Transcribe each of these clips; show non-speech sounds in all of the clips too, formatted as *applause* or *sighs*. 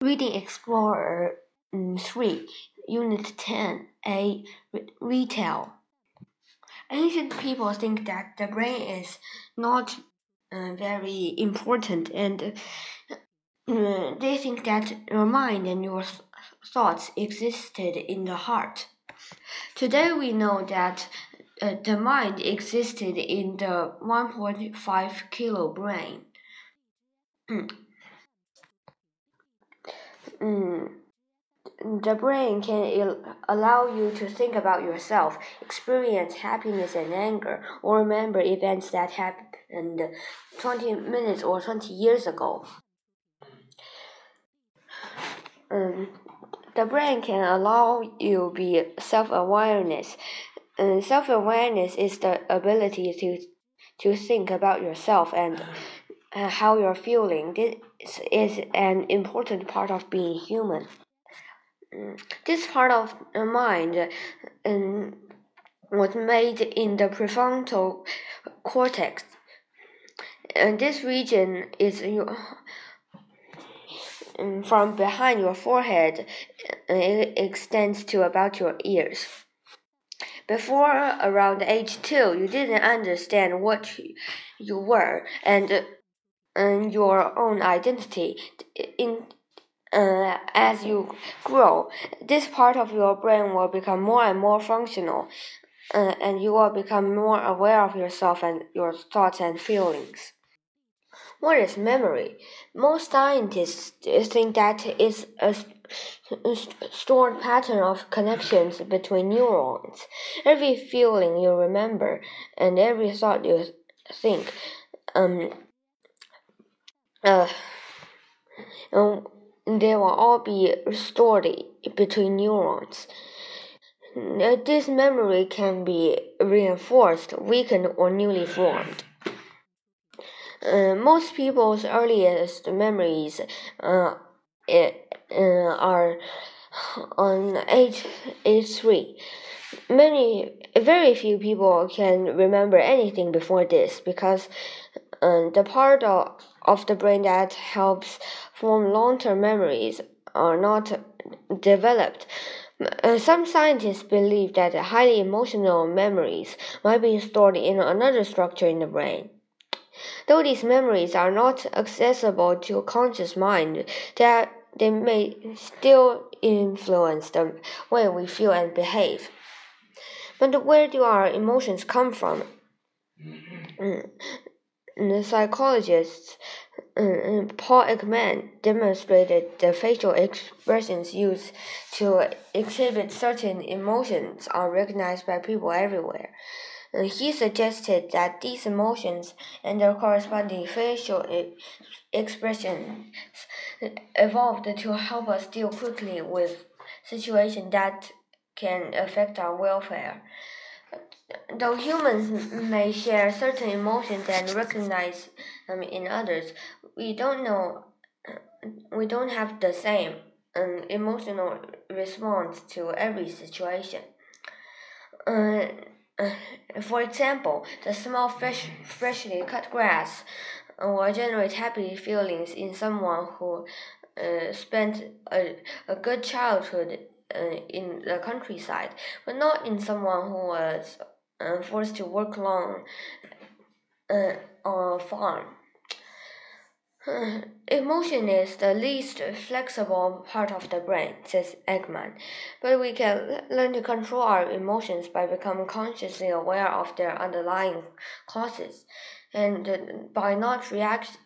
Reading Explorer mm, 3, Unit 10, A. Retail. Ancient people think that the brain is not uh, very important and uh, they think that your mind and your th thoughts existed in the heart. Today we know that uh, the mind existed in the 1.5 kilo brain. Mm, the brain can allow you to think about yourself, experience happiness and anger, or remember events that happened 20 minutes or 20 years ago. Um, the brain can allow you be self-awareness. Um, self-awareness is the ability to to think about yourself and uh, how you're feeling. This is an important part of being human. Mm, this part of the mind um, was made in the prefrontal cortex. And this region is um, from behind your forehead. It extends to about your ears. Before around age two, you didn't understand what you were, and and your own identity. In uh, as you grow, this part of your brain will become more and more functional, uh, and you will become more aware of yourself and your thoughts and feelings. What is memory? Most scientists think that it's a stored pattern of connections between neurons. Every feeling you remember and every thought you think um, uh, um, they will all be stored between neurons. This memory can be reinforced, weakened, or newly formed. Uh, most people's earliest memories uh, uh, are on age age three. Many, very few people can remember anything before this because um, the part of, of the brain that helps form long-term memories are not developed. Uh, some scientists believe that highly emotional memories might be stored in another structure in the brain. Though these memories are not accessible to a conscious mind, that they may still influence the way we feel and behave. But where do our emotions come from? The psychologist mm, Paul Ekman demonstrated the facial expressions used to exhibit certain emotions are recognized by people everywhere. He suggested that these emotions and their corresponding facial expressions evolved to help us deal quickly with situations that can affect our welfare. Though humans may share certain emotions and recognize them in others, we don't know we don't have the same um, emotional response to every situation. Uh, uh, for example, the small fresh, freshly cut grass will generate happy feelings in someone who uh, spent a, a good childhood uh, in the countryside, but not in someone who was uh, forced to work long uh, on a farm. *sighs* Emotion is the least flexible part of the brain, says Ekman, but we can learn to control our emotions by becoming consciously aware of their underlying causes and by not react,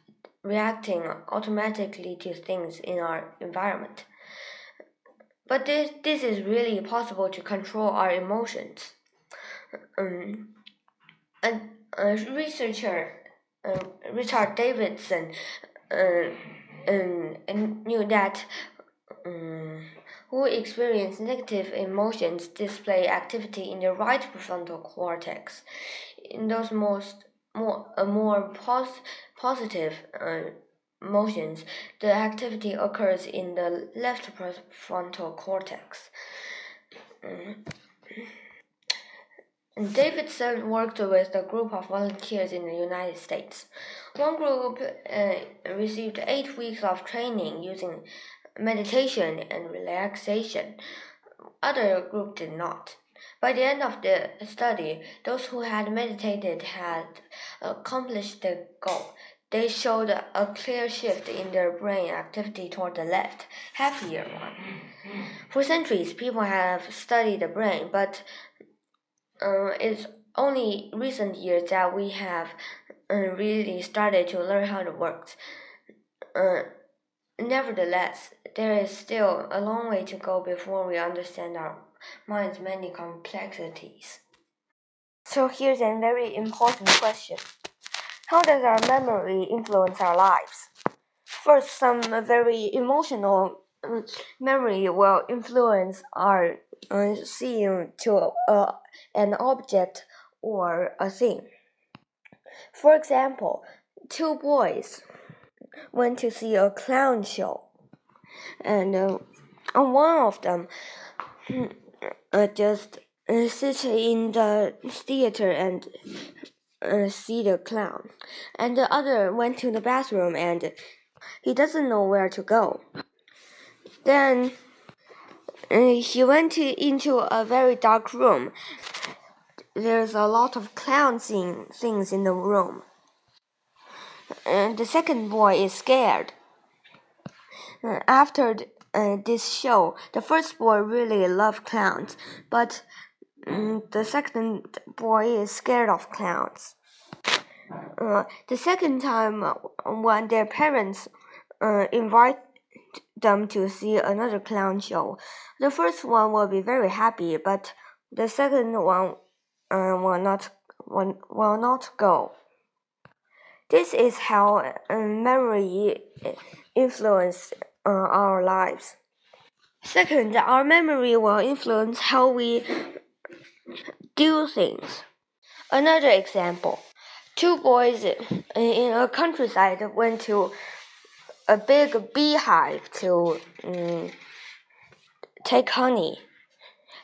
reacting automatically to things in our environment. But this, this is really possible to control our emotions. Um, a, a researcher, uh, Richard Davidson, uh, um, knew that um, who experience negative emotions display activity in the right prefrontal cortex. In those most more uh, more pos- positive uh, emotions, the activity occurs in the left prefrontal cortex. Davidson worked with a group of volunteers in the United States. One group uh, received eight weeks of training using meditation and relaxation. Other group did not. By the end of the study, those who had meditated had accomplished the goal. They showed a clear shift in their brain activity toward the left, happier one. For centuries, people have studied the brain, but uh, it's only recent years that we have uh, really started to learn how it works. Uh, nevertheless, there is still a long way to go before we understand our mind's many complexities. So here's a very important question. How does our memory influence our lives? First, some very emotional um, memory will influence our uh, to uh, an object or a thing. For example, two boys went to see a clown show, and uh, one of them uh, just uh, sit in the theater and uh, see the clown, and the other went to the bathroom and he doesn't know where to go. Then he went to, into a very dark room. There's a lot of clown things in the room. And the second boy is scared. Uh, after uh, this show, the first boy really loved clowns, but um, the second boy is scared of clowns. Uh, the second time, uh, when their parents uh, invite them to see another clown show, the first one will be very happy, but the second one uh, will not will, will not go. This is how memory influences uh, our lives. Second, our memory will influence how we do things. Another example two boys in a countryside went to a big beehive to um, take honey.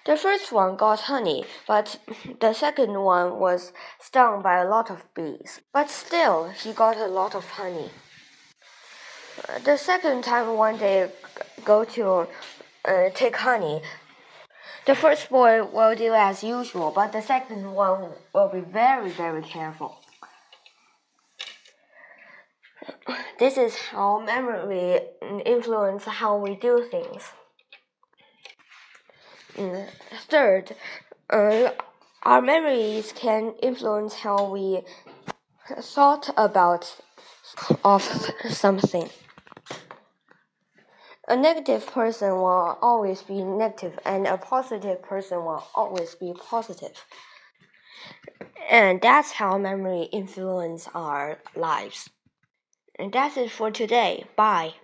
The first one got honey, but the second one was stung by a lot of bees. But still, he got a lot of honey. The second time when they go to uh, take honey, the first boy will do as usual, but the second one will be very, very careful. This is how memory influences how we do things. Mm, third, uh, our memories can influence how we thought about of something. A negative person will always be negative, and a positive person will always be positive. And that's how memory influences our lives. And that's it for today. Bye.